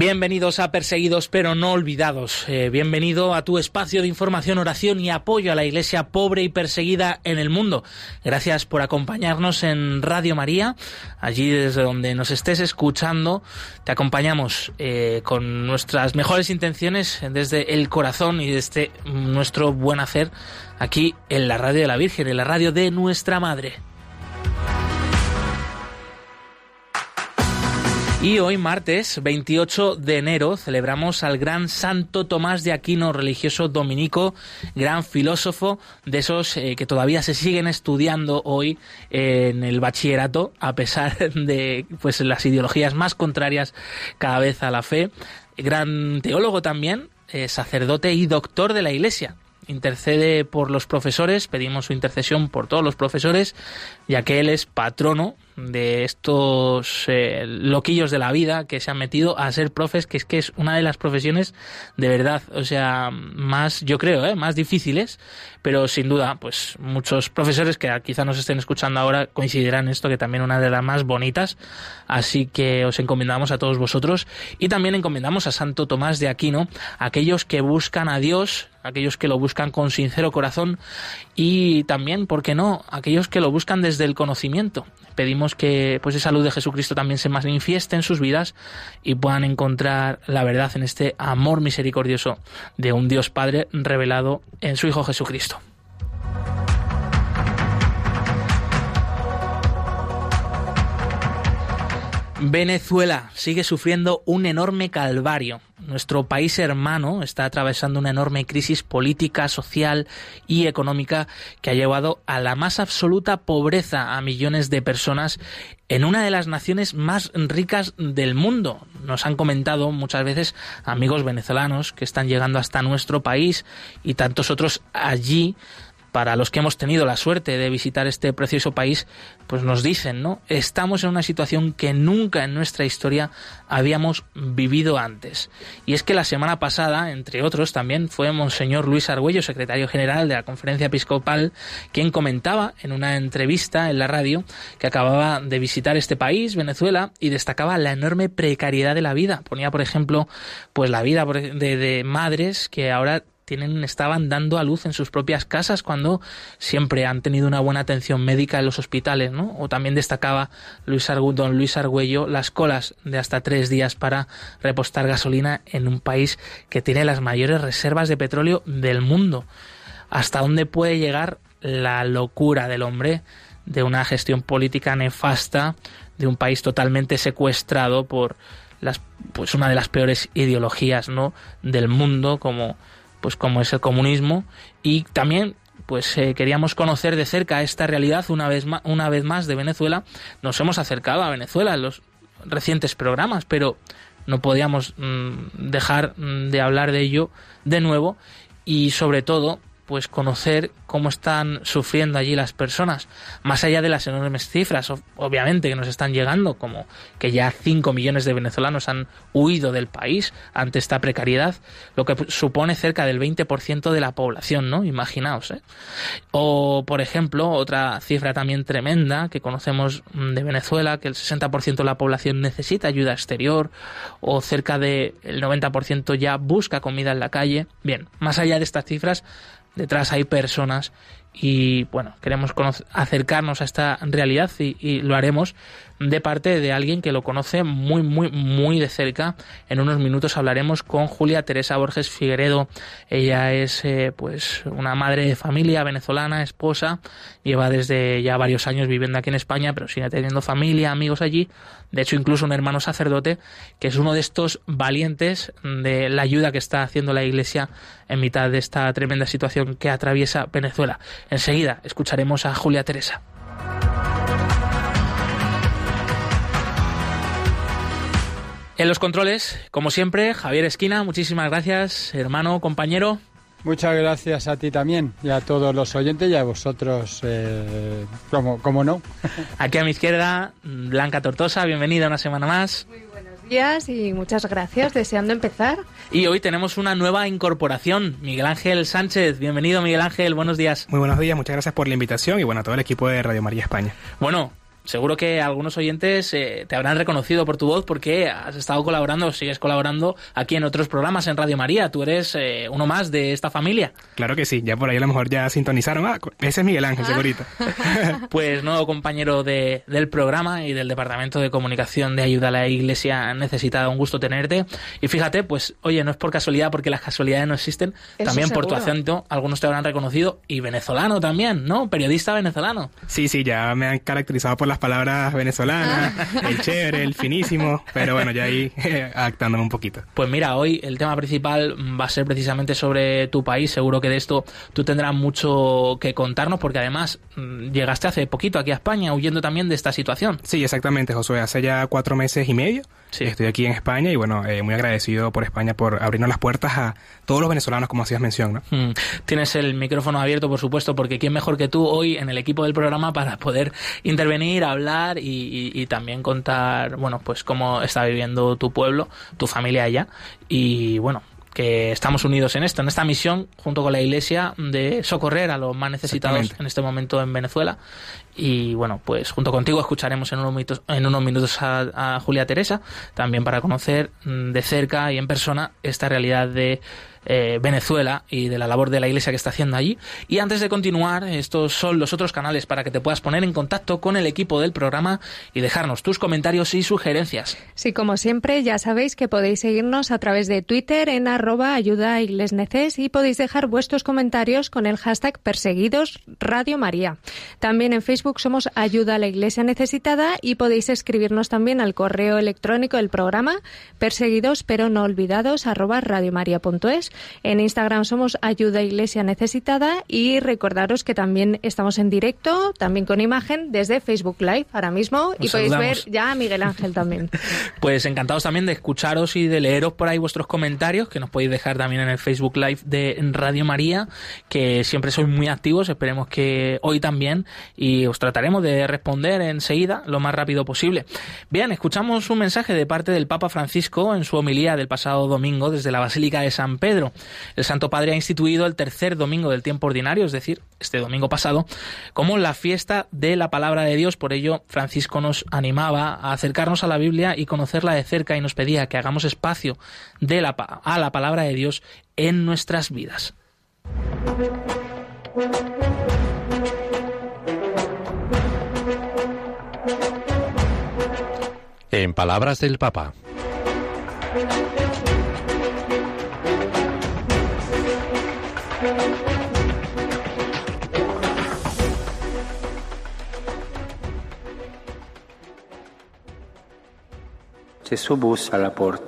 Bienvenidos a Perseguidos pero no olvidados. Eh, bienvenido a tu espacio de información, oración y apoyo a la iglesia pobre y perseguida en el mundo. Gracias por acompañarnos en Radio María, allí desde donde nos estés escuchando. Te acompañamos eh, con nuestras mejores intenciones desde el corazón y desde nuestro buen hacer aquí en la Radio de la Virgen, en la radio de nuestra Madre. Y hoy, martes 28 de enero, celebramos al gran Santo Tomás de Aquino, religioso dominico, gran filósofo, de esos eh, que todavía se siguen estudiando hoy en el bachillerato, a pesar de pues, las ideologías más contrarias cada vez a la fe. Gran teólogo también, eh, sacerdote y doctor de la Iglesia intercede por los profesores, pedimos su intercesión por todos los profesores, ya que él es patrono de estos eh, loquillos de la vida que se han metido a ser profes, que es que es una de las profesiones de verdad, o sea, más, yo creo, ¿eh? más difíciles, pero sin duda, pues muchos profesores que quizá nos estén escuchando ahora coincidirán esto, que también una de las más bonitas, así que os encomendamos a todos vosotros y también encomendamos a Santo Tomás de Aquino, aquellos que buscan a Dios, aquellos que lo buscan con sincero corazón y también, ¿por qué no?, aquellos que lo buscan desde el conocimiento. Pedimos que pues esa luz de Jesucristo también se manifieste en sus vidas y puedan encontrar la verdad en este amor misericordioso de un Dios Padre revelado en su Hijo Jesucristo. Venezuela sigue sufriendo un enorme calvario. Nuestro país hermano está atravesando una enorme crisis política, social y económica que ha llevado a la más absoluta pobreza a millones de personas en una de las naciones más ricas del mundo. Nos han comentado muchas veces amigos venezolanos que están llegando hasta nuestro país y tantos otros allí para los que hemos tenido la suerte de visitar este precioso país, pues nos dicen, ¿no? Estamos en una situación que nunca en nuestra historia habíamos vivido antes. Y es que la semana pasada, entre otros, también fue Monseñor Luis Argüello, secretario general de la Conferencia Episcopal, quien comentaba en una entrevista en la radio que acababa de visitar este país, Venezuela, y destacaba la enorme precariedad de la vida. Ponía, por ejemplo, pues la vida de, de madres que ahora estaban dando a luz en sus propias casas cuando siempre han tenido una buena atención médica en los hospitales, ¿no? O también destacaba Luis don Luis Argüello las colas de hasta tres días para repostar gasolina en un país que tiene las mayores reservas de petróleo del mundo. ¿Hasta dónde puede llegar la locura del hombre de una gestión política nefasta de un país totalmente secuestrado por las pues una de las peores ideologías no del mundo como pues como es el comunismo y también pues eh, queríamos conocer de cerca esta realidad una vez más, una vez más de Venezuela. Nos hemos acercado a Venezuela en los recientes programas, pero no podíamos mm, dejar mm, de hablar de ello de nuevo y sobre todo pues conocer cómo están sufriendo allí las personas, más allá de las enormes cifras, obviamente, que nos están llegando, como que ya 5 millones de venezolanos han huido del país ante esta precariedad, lo que supone cerca del 20% de la población, ¿no? Imaginaos, ¿eh? O, por ejemplo, otra cifra también tremenda que conocemos de Venezuela, que el 60% de la población necesita ayuda exterior, o cerca del 90% ya busca comida en la calle. Bien, más allá de estas cifras, detrás hay personas y bueno, queremos acercarnos a esta realidad y, lo haremos de parte de alguien que lo conoce muy, muy, muy de cerca. En unos minutos hablaremos con Julia Teresa Borges Figueredo. Ella es eh, pues una madre de familia venezolana, esposa, lleva desde ya varios años viviendo aquí en España, pero sigue teniendo familia, amigos allí. De hecho, incluso un hermano sacerdote, que es uno de estos valientes de la ayuda que está haciendo la Iglesia en mitad de esta tremenda situación que atraviesa Venezuela. Enseguida escucharemos a Julia Teresa. En los controles, como siempre, Javier Esquina, muchísimas gracias, hermano, compañero. Muchas gracias a ti también y a todos los oyentes y a vosotros, eh, como, como no. Aquí a mi izquierda, Blanca Tortosa, bienvenida una semana más. Muy días y muchas gracias, deseando empezar. Y hoy tenemos una nueva incorporación, Miguel Ángel Sánchez. Bienvenido Miguel Ángel, buenos días. Muy buenos días, muchas gracias por la invitación y bueno, a todo el equipo de Radio María España. Bueno, Seguro que algunos oyentes eh, te habrán reconocido por tu voz porque has estado colaborando, sigues colaborando aquí en otros programas en Radio María. Tú eres eh, uno más de esta familia. Claro que sí, ya por ahí a lo mejor ya sintonizaron. Ah, ese es Miguel Ángel, segurito. pues nuevo compañero de, del programa y del Departamento de Comunicación de Ayuda a la Iglesia Necesitada. Un gusto tenerte. Y fíjate, pues oye, no es por casualidad porque las casualidades no existen. también por tu acento, algunos te habrán reconocido. Y venezolano también, ¿no? Periodista venezolano. Sí, sí, ya me han caracterizado por las palabras venezolanas, ah. el chévere, el finísimo, pero bueno, ya ahí adaptándome un poquito. Pues mira, hoy el tema principal va a ser precisamente sobre tu país. Seguro que de esto tú tendrás mucho que contarnos, porque además mm, llegaste hace poquito aquí a España huyendo también de esta situación. Sí, exactamente, Josué. Hace ya cuatro meses y medio Sí. Estoy aquí en España y bueno, eh, muy agradecido por España por abrirnos las puertas a todos los venezolanos, como hacías mención. ¿no? Mm. Tienes el micrófono abierto, por supuesto, porque quién mejor que tú hoy en el equipo del programa para poder intervenir, hablar y, y también contar, bueno, pues cómo está viviendo tu pueblo, tu familia allá. Y bueno, que estamos unidos en esto, en esta misión, junto con la Iglesia, de socorrer a los más necesitados en este momento en Venezuela. Y bueno, pues junto contigo escucharemos en unos minutos, en unos minutos a Julia Teresa, también para conocer mm, de cerca y en persona esta realidad de eh, Venezuela y de la labor de la Iglesia que está haciendo allí. Y antes de continuar, estos son los otros canales para que te puedas poner en contacto con el equipo del programa y dejarnos tus comentarios y sugerencias. Sí, como siempre, ya sabéis que podéis seguirnos a través de Twitter en arroba ayuda a y podéis dejar vuestros comentarios con el hashtag perseguidos Radio María. También en Facebook somos Ayuda a la Iglesia Necesitada y podéis escribirnos también al correo electrónico del programa perseguidos pero no olvidados arroba radiomaria.es en Instagram somos Ayuda Iglesia Necesitada y recordaros que también estamos en directo, también con imagen, desde Facebook Live ahora mismo y podéis ver ya a Miguel Ángel también. pues encantados también de escucharos y de leeros por ahí vuestros comentarios, que nos podéis dejar también en el Facebook Live de Radio María, que siempre sois muy activos, esperemos que hoy también y os trataremos de responder enseguida lo más rápido posible. Bien, escuchamos un mensaje de parte del Papa Francisco en su homilía del pasado domingo desde la Basílica de San Pedro el Santo Padre ha instituido el tercer domingo del tiempo ordinario, es decir, este domingo pasado, como la fiesta de la palabra de Dios. Por ello, Francisco nos animaba a acercarnos a la Biblia y conocerla de cerca y nos pedía que hagamos espacio a la palabra de Dios en nuestras vidas. En palabras del Papa.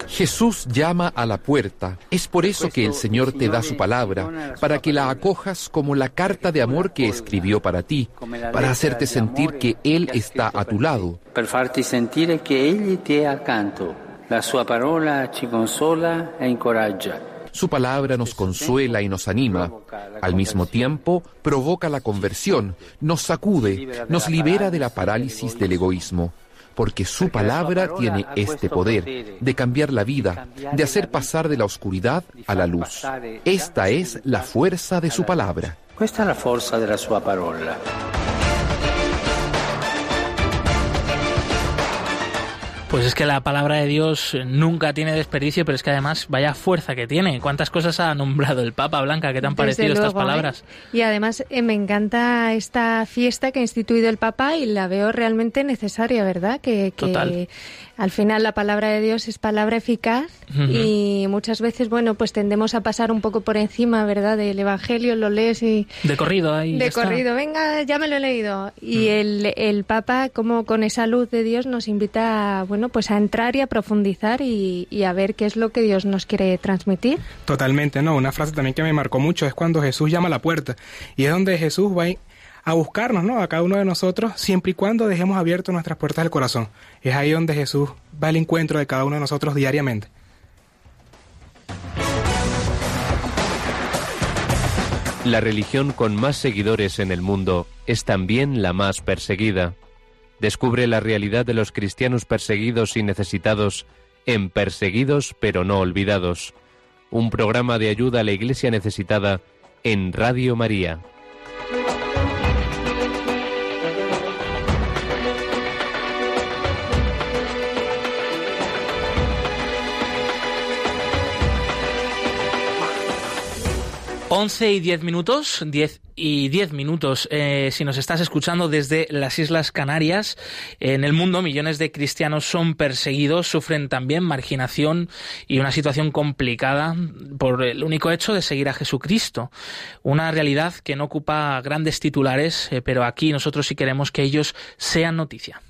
Jesús llama a la puerta. Es por eso que el Señor te da su palabra, para que la acojas como la carta de amor que escribió para ti, para hacerte sentir que Él está a tu lado. Para farti sentir que Él te accanto. La sua parola ci consola e incoraggia. Su palabra nos consuela y nos anima. Al mismo tiempo, provoca la conversión, nos sacude, nos libera de la parálisis del egoísmo porque su palabra tiene este poder de cambiar la vida, de hacer pasar de la oscuridad a la luz. Esta es la fuerza de su palabra. Esta es la fuerza de la sua parola. Pues es que la palabra de Dios nunca tiene desperdicio, pero es que además vaya fuerza que tiene. ¿Cuántas cosas ha nombrado el Papa Blanca? ¿Qué te han parecido estas ¿eh? palabras? Y además eh, me encanta esta fiesta que ha instituido el Papa y la veo realmente necesaria, ¿verdad? Que, que al final la palabra de Dios es palabra eficaz y muchas veces, bueno, pues tendemos a pasar un poco por encima, ¿verdad? Del Evangelio, lo lees y... De corrido ahí. De corrido, venga, ya me lo he leído. Y el, el Papa, como con esa luz de Dios, nos invita, bueno, pues a entrar y a profundizar y, y a ver qué es lo que Dios nos quiere transmitir. Totalmente, ¿no? Una frase también que me marcó mucho es cuando Jesús llama a la puerta y es donde Jesús va a buscarnos, ¿no? A cada uno de nosotros, siempre y cuando dejemos abiertas nuestras puertas del corazón. Es ahí donde Jesús va al encuentro de cada uno de nosotros diariamente. La religión con más seguidores en el mundo es también la más perseguida. Descubre la realidad de los cristianos perseguidos y necesitados en Perseguidos pero no olvidados, un programa de ayuda a la Iglesia necesitada en Radio María. Once y diez minutos, diez y diez minutos. Eh, si nos estás escuchando desde las Islas Canarias, en el mundo millones de cristianos son perseguidos, sufren también marginación y una situación complicada por el único hecho de seguir a Jesucristo. Una realidad que no ocupa grandes titulares, eh, pero aquí nosotros sí queremos que ellos sean noticia.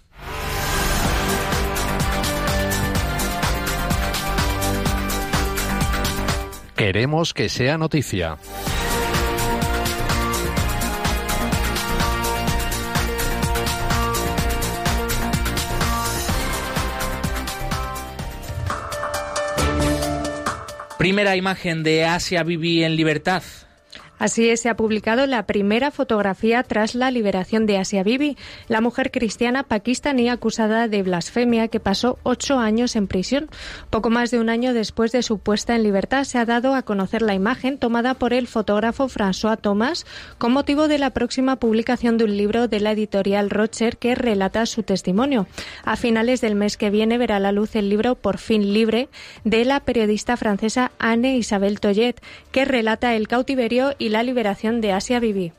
Queremos que sea noticia. Primera imagen de Asia Bibi en libertad. Así es, se ha publicado la primera fotografía tras la liberación de Asia Bibi, la mujer cristiana pakistaní acusada de blasfemia que pasó ocho años en prisión. Poco más de un año después de su puesta en libertad se ha dado a conocer la imagen tomada por el fotógrafo François Thomas con motivo de la próxima publicación de un libro de la editorial Rocher que relata su testimonio. A finales del mes que viene verá la luz el libro Por fin libre de la periodista francesa Anne Isabel Toyet, que relata el cautiverio y la liberación de Asia Bibi.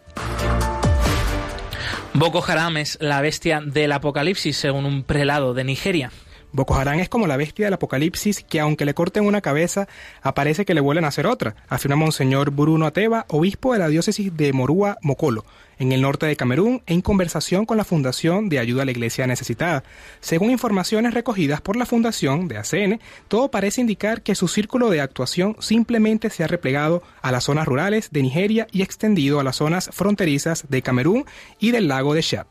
Boko Haram es la bestia del apocalipsis, según un prelado de Nigeria. Boko Haram es como la bestia del apocalipsis que aunque le corten una cabeza, aparece que le vuelven a hacer otra, afirma Monseñor Bruno Ateba, obispo de la diócesis de Morúa Mokolo, en el norte de Camerún, en conversación con la Fundación de Ayuda a la Iglesia Necesitada. Según informaciones recogidas por la Fundación de ACN, todo parece indicar que su círculo de actuación simplemente se ha replegado a las zonas rurales de Nigeria y extendido a las zonas fronterizas de Camerún y del lago de Chad.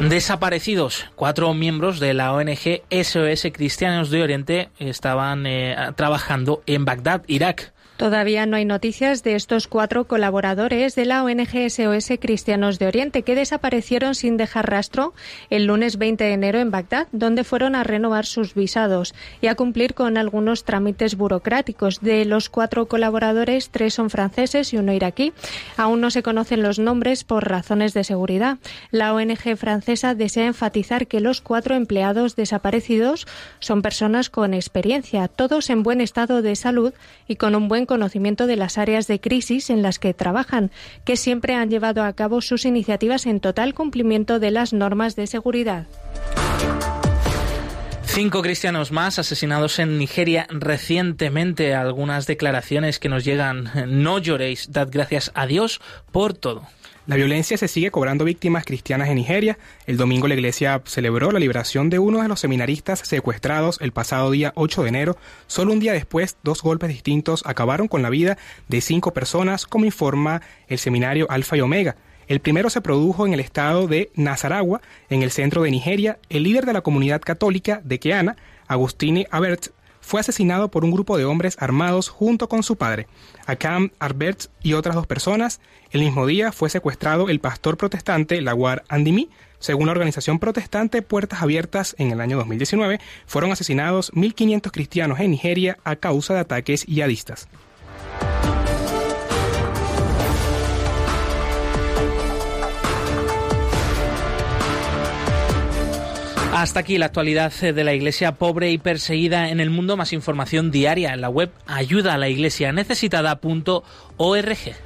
Desaparecidos. Cuatro miembros de la ONG SOS Cristianos de Oriente estaban eh, trabajando en Bagdad, Irak. Todavía no hay noticias de estos cuatro colaboradores de la ONG SOS Cristianos de Oriente que desaparecieron sin dejar rastro el lunes 20 de enero en Bagdad, donde fueron a renovar sus visados y a cumplir con algunos trámites burocráticos. De los cuatro colaboradores, tres son franceses y uno iraquí. Aún no se conocen los nombres por razones de seguridad. La ONG francesa desea enfatizar que los cuatro empleados desaparecidos son personas con experiencia, todos en buen estado de salud y con un buen conocimiento de las áreas de crisis en las que trabajan, que siempre han llevado a cabo sus iniciativas en total cumplimiento de las normas de seguridad. Cinco cristianos más asesinados en Nigeria recientemente. Algunas declaraciones que nos llegan. No lloréis, dad gracias a Dios por todo. La violencia se sigue cobrando víctimas cristianas en Nigeria. El domingo la iglesia celebró la liberación de uno de los seminaristas secuestrados el pasado día 8 de enero. Solo un día después, dos golpes distintos acabaron con la vida de cinco personas, como informa el seminario Alfa y Omega. El primero se produjo en el estado de Nazaragua, en el centro de Nigeria. El líder de la comunidad católica de Keana, Agustini Abert, fue asesinado por un grupo de hombres armados junto con su padre, Akam Arbert y otras dos personas. El mismo día fue secuestrado el pastor protestante Lawar Andimi. Según la organización protestante Puertas Abiertas, en el año 2019 fueron asesinados 1.500 cristianos en Nigeria a causa de ataques yihadistas. Hasta aquí la actualidad de la iglesia pobre y perseguida en el mundo. Más información diaria en la web ayuda a la iglesia necesitada.org.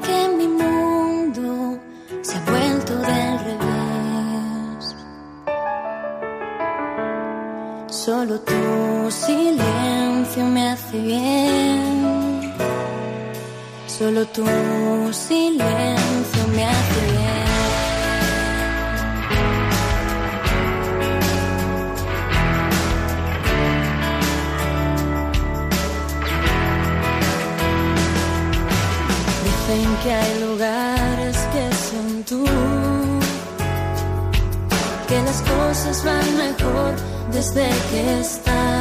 Solo tu silencio me hace bien. Solo tu silencio me hace bien. Dicen que hay lugares las cosas van mejor desde que estás.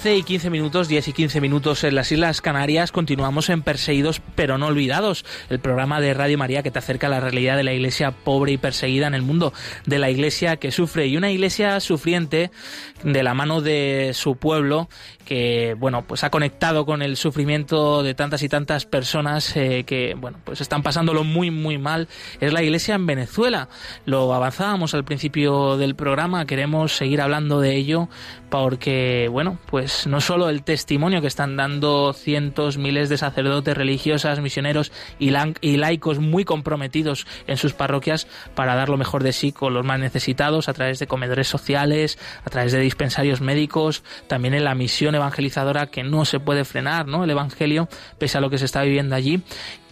12 y 15 minutos, 10 y 15 minutos en las Islas Canarias, continuamos en Perseguidos pero no olvidados, el programa de Radio María que te acerca a la realidad de la iglesia pobre y perseguida en el mundo, de la iglesia que sufre y una iglesia sufriente de la mano de su pueblo que bueno pues ha conectado con el sufrimiento de tantas y tantas personas eh, que bueno pues están pasándolo muy muy mal. Es la iglesia en Venezuela. Lo avanzábamos al principio del programa. Queremos seguir hablando de ello porque bueno pues no solo el testimonio que están dando cientos miles de sacerdotes religiosas misioneros y, y laicos muy comprometidos en sus parroquias para dar lo mejor de sí con los más necesitados a través de comedores sociales a través de dispensarios médicos también en la misión evangelizadora que no se puede frenar no el evangelio pese a lo que se está viviendo allí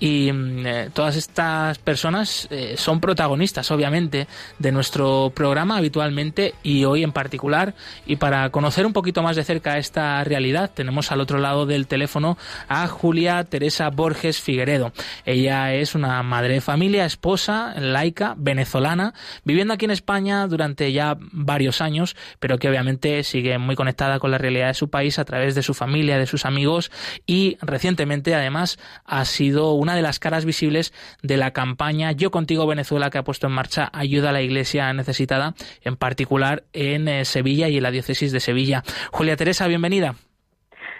y mm, eh, todas estas personas eh, son protagonistas obviamente de nuestro programa habitualmente y hoy en particular. Y para conocer un poquito más de cerca esta realidad tenemos al otro lado del teléfono a Julia Teresa Borges Figueredo. Ella es una madre de familia esposa laica venezolana viviendo aquí en España durante ya varios años pero que obviamente sigue muy conectada con la realidad de su país a través de su familia de sus amigos y recientemente además ha sido una de las caras visibles de la campaña Yo contigo Venezuela que ha puesto en marcha Ayuda a la Iglesia Necesitada, en particular en eh, Sevilla y en la diócesis de Sevilla. Julia Teresa, bienvenida.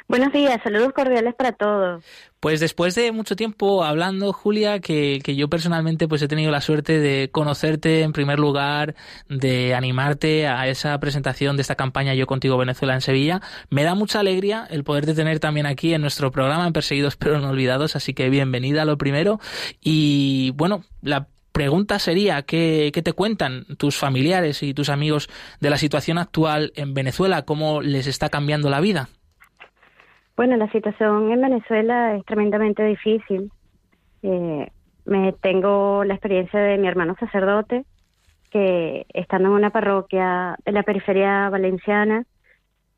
Buenos días, saludos cordiales para todos. Pues después de mucho tiempo hablando, Julia, que, que yo personalmente pues he tenido la suerte de conocerte en primer lugar, de animarte a esa presentación de esta campaña Yo Contigo Venezuela en Sevilla, me da mucha alegría el poderte tener también aquí en nuestro programa en Perseguidos pero no olvidados, así que bienvenida lo primero. Y bueno, la pregunta sería, ¿qué, ¿qué te cuentan tus familiares y tus amigos de la situación actual en Venezuela? ¿Cómo les está cambiando la vida? Bueno, la situación en Venezuela es tremendamente difícil. Eh, me tengo la experiencia de mi hermano sacerdote, que estando en una parroquia de la periferia valenciana,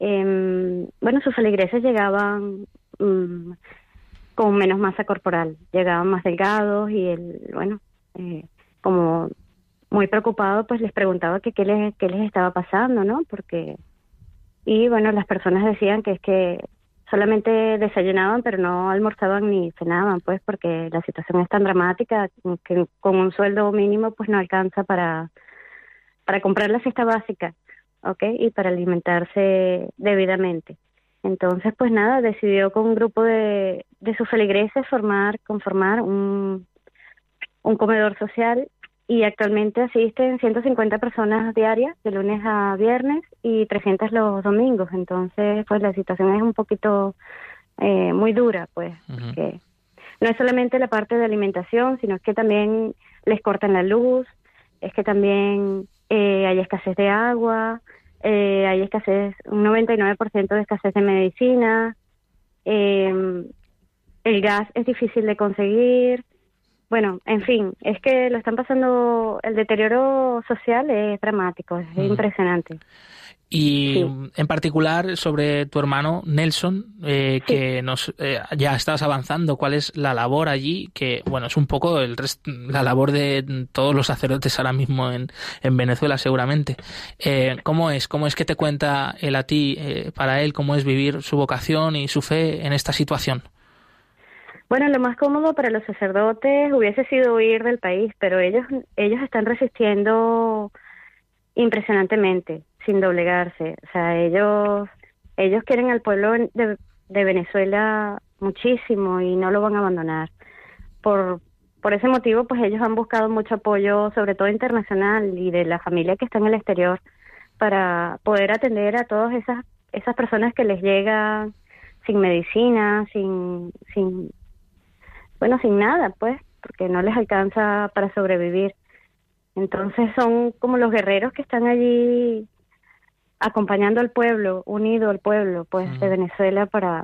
em, bueno, sus feligreses llegaban mm, con menos masa corporal, llegaban más delgados y él, bueno, eh, como muy preocupado, pues les preguntaba que qué les, qué les estaba pasando, ¿no? Porque, y bueno, las personas decían que es que solamente desayunaban, pero no almorzaban ni cenaban, pues, porque la situación es tan dramática que con un sueldo mínimo, pues, no alcanza para, para comprar la cesta básica, ¿ok? Y para alimentarse debidamente. Entonces, pues nada, decidió con un grupo de, de sus feligreses formar, conformar un, un comedor social y actualmente asisten 150 personas diarias de lunes a viernes y 300 los domingos. Entonces, pues la situación es un poquito eh, muy dura, pues, porque no es solamente la parte de alimentación, sino que también les cortan la luz, es que también eh, hay escasez de agua, eh, hay escasez, un 99% de escasez de medicina, eh, el gas es difícil de conseguir, bueno, en fin, es que lo están pasando, el deterioro social es dramático, es impresionante. y en particular sobre tu hermano Nelson, eh, que nos eh, ya estás avanzando. ¿Cuál es la labor allí? Que bueno, es un poco el la labor de todos los sacerdotes ahora mismo en, en Venezuela, seguramente. Eh, ¿Cómo es? ¿Cómo es que te cuenta él a ti, para él, cómo es vivir su vocación y su fe en esta situación? Bueno, lo más cómodo para los sacerdotes hubiese sido huir del país, pero ellos ellos están resistiendo impresionantemente sin doblegarse. O sea, ellos, ellos quieren al pueblo de, de Venezuela muchísimo y no lo van a abandonar. Por, por ese motivo, pues ellos han buscado mucho apoyo, sobre todo internacional y de la familia que está en el exterior, para poder atender a todas esas, esas personas que les llegan sin medicina, sin, sin, bueno, sin nada, pues, porque no les alcanza para sobrevivir. Entonces son como los guerreros que están allí acompañando al pueblo, unido al pueblo, pues, de Venezuela para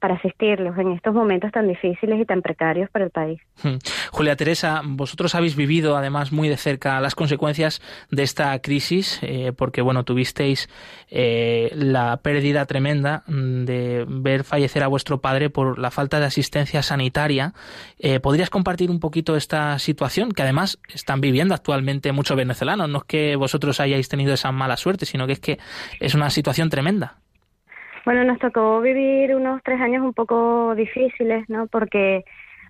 para asistirlos en estos momentos tan difíciles y tan precarios para el país. Hmm. Julia Teresa, vosotros habéis vivido además muy de cerca las consecuencias de esta crisis, eh, porque bueno, tuvisteis eh, la pérdida tremenda de ver fallecer a vuestro padre por la falta de asistencia sanitaria. Eh, ¿Podrías compartir un poquito esta situación que además están viviendo actualmente muchos venezolanos? No es que vosotros hayáis tenido esa mala suerte, sino que es que es una situación tremenda. Bueno, nos tocó vivir unos tres años un poco difíciles, ¿no? Porque,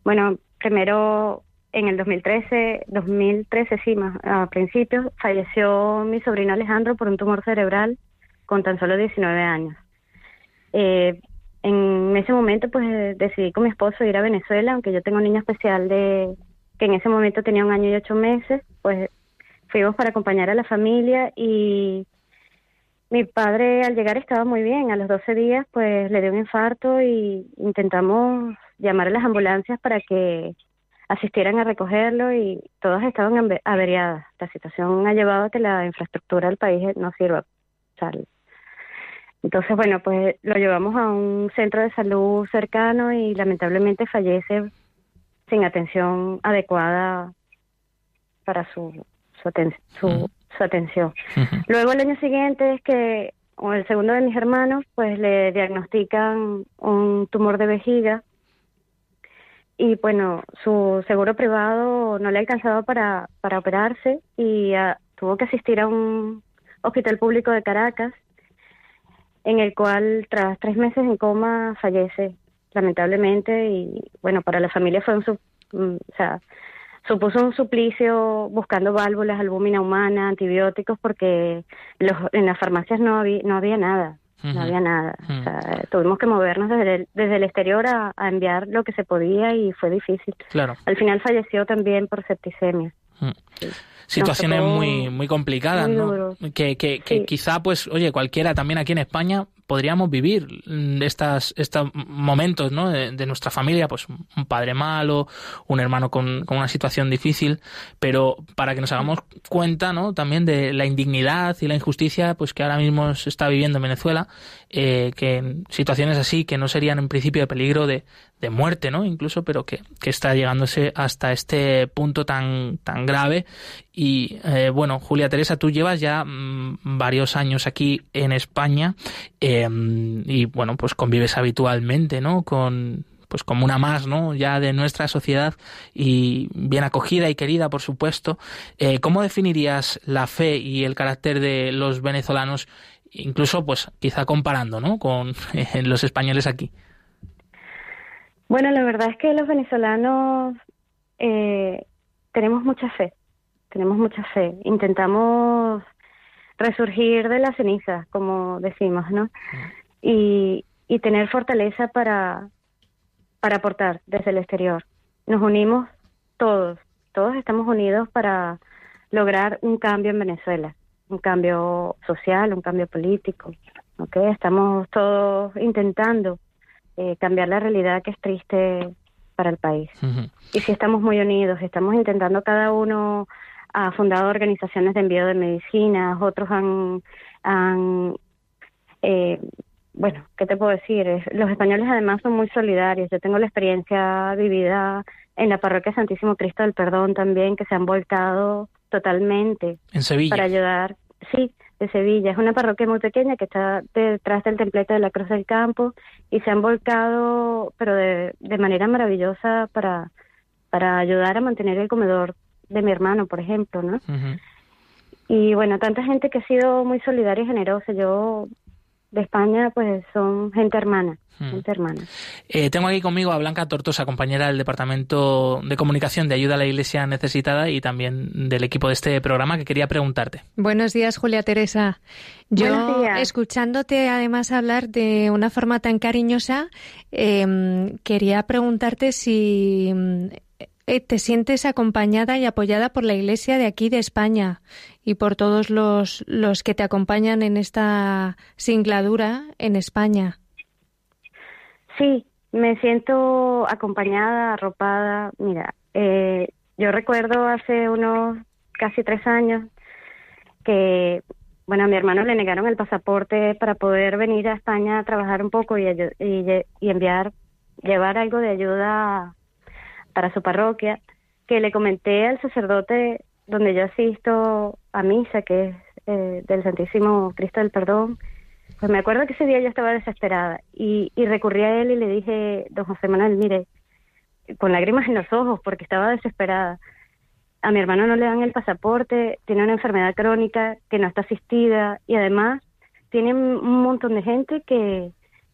bueno, primero en el 2013, 2013 sí, más a principios, falleció mi sobrino Alejandro por un tumor cerebral con tan solo 19 años. Eh, en ese momento, pues decidí con mi esposo ir a Venezuela, aunque yo tengo un niño especial de que en ese momento tenía un año y ocho meses, pues fuimos para acompañar a la familia y mi padre al llegar estaba muy bien. A los 12 días pues le dio un infarto y intentamos llamar a las ambulancias para que asistieran a recogerlo y todas estaban averiadas. La situación ha llevado a que la infraestructura del país no sirva. entonces, bueno, pues lo llevamos a un centro de salud cercano y lamentablemente fallece sin atención adecuada para su, su, su, su atención. Luego el año siguiente es que o el segundo de mis hermanos pues le diagnostican un tumor de vejiga. Y bueno, su seguro privado no le ha alcanzado para, para operarse y ah, tuvo que asistir a un hospital público de Caracas en el cual tras tres meses en coma fallece lamentablemente. Y bueno, para la familia fue un, mm, o sea, supuso un suplicio buscando válvulas, albúmina humana, antibióticos, porque los, en las farmacias no había, no había nada. No había nada. tuvimos que movernos desde el, desde el exterior a, enviar lo que se podía y fue difícil. Claro. Al final falleció también por septicemia situaciones muy muy complicadas, ¿no? Que, que, que quizá, pues, oye, cualquiera también aquí en España podríamos vivir estas, estos momentos, ¿no? De, nuestra familia, pues un padre malo, un hermano con, con, una situación difícil, pero para que nos hagamos cuenta, ¿no? También de la indignidad y la injusticia, pues que ahora mismo se está viviendo en Venezuela, eh, que situaciones así, que no serían en principio de peligro de, de muerte, ¿no? Incluso, pero que, que está llegándose hasta este punto tan, tan grave. Y eh, bueno, Julia Teresa, tú llevas ya mm, varios años aquí en España em, y bueno, pues convives habitualmente, ¿no? Con pues como una más, ¿no? Ya de nuestra sociedad y bien acogida y querida, por supuesto. Eh, ¿Cómo definirías la fe y el carácter de los venezolanos, incluso, pues, quizá comparando, ¿no? Con los españoles aquí. Bueno, la verdad es que los venezolanos eh, tenemos mucha fe, tenemos mucha fe. Intentamos resurgir de las cenizas, como decimos, ¿no? Y, y tener fortaleza para, para aportar desde el exterior. Nos unimos todos, todos estamos unidos para lograr un cambio en Venezuela, un cambio social, un cambio político. ¿okay? Estamos todos intentando eh, cambiar la realidad que es triste para el país. Y si estamos muy unidos, estamos intentando cada uno ha fundado organizaciones de envío de medicinas, otros han, han eh, bueno, ¿qué te puedo decir? Los españoles además son muy solidarios. Yo tengo la experiencia vivida en la parroquia Santísimo Cristo del Perdón también, que se han volcado totalmente en Sevilla para ayudar, sí, de Sevilla. Es una parroquia muy pequeña que está detrás del templete de la Cruz del Campo y se han volcado, pero de, de manera maravillosa para, para ayudar a mantener el comedor de mi hermano, por ejemplo, ¿no? Y bueno, tanta gente que ha sido muy solidaria y generosa. Yo de España, pues son gente hermana. Gente hermana. Eh, tengo aquí conmigo a Blanca Tortosa, compañera del Departamento de Comunicación de Ayuda a la Iglesia Necesitada y también del equipo de este programa, que quería preguntarte. Buenos días, Julia Teresa. Yo, escuchándote además hablar de una forma tan cariñosa, em, quería preguntarte si eh, te sientes acompañada y apoyada por la Iglesia de aquí de España y por todos los, los que te acompañan en esta singladura en España. Sí, me siento acompañada, arropada. Mira, eh, yo recuerdo hace unos casi tres años que, bueno, a mi hermano le negaron el pasaporte para poder venir a España a trabajar un poco y, y, y enviar, llevar algo de ayuda para su parroquia, que le comenté al sacerdote donde yo asisto a misa, que es eh, del Santísimo Cristo del Perdón, pues me acuerdo que ese día yo estaba desesperada y, y recurrí a él y le dije, don José Manuel, mire, con lágrimas en los ojos porque estaba desesperada. A mi hermano no le dan el pasaporte, tiene una enfermedad crónica que no está asistida y además tiene un montón de gente que,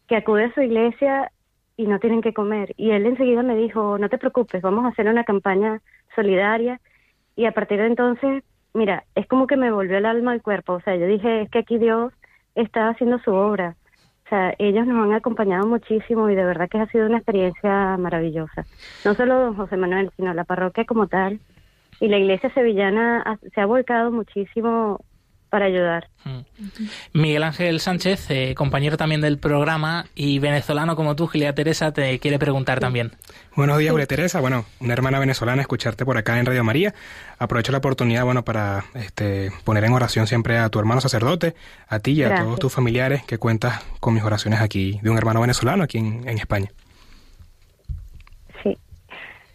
que acude a su iglesia y no tienen que comer. Y él enseguida me dijo, no te preocupes, vamos a hacer una campaña solidaria. Y a partir de entonces, mira, es como que me volvió el alma al cuerpo. O sea, yo dije, es que aquí Dios está haciendo su obra. O sea, ellos nos han acompañado muchísimo y de verdad que ha sido una experiencia maravillosa. No solo don José Manuel, sino la parroquia como tal. Y la iglesia sevillana se ha volcado muchísimo para ayudar. Mm. Miguel Ángel Sánchez, eh, compañero también del programa y venezolano como tú, Gilia Teresa, te quiere preguntar también. Buenos días, Julia Teresa. Bueno, una hermana venezolana, escucharte por acá en Radio María. Aprovecho la oportunidad, bueno, para este, poner en oración siempre a tu hermano sacerdote, a ti y a todos tus familiares que cuentas con mis oraciones aquí de un hermano venezolano aquí en España.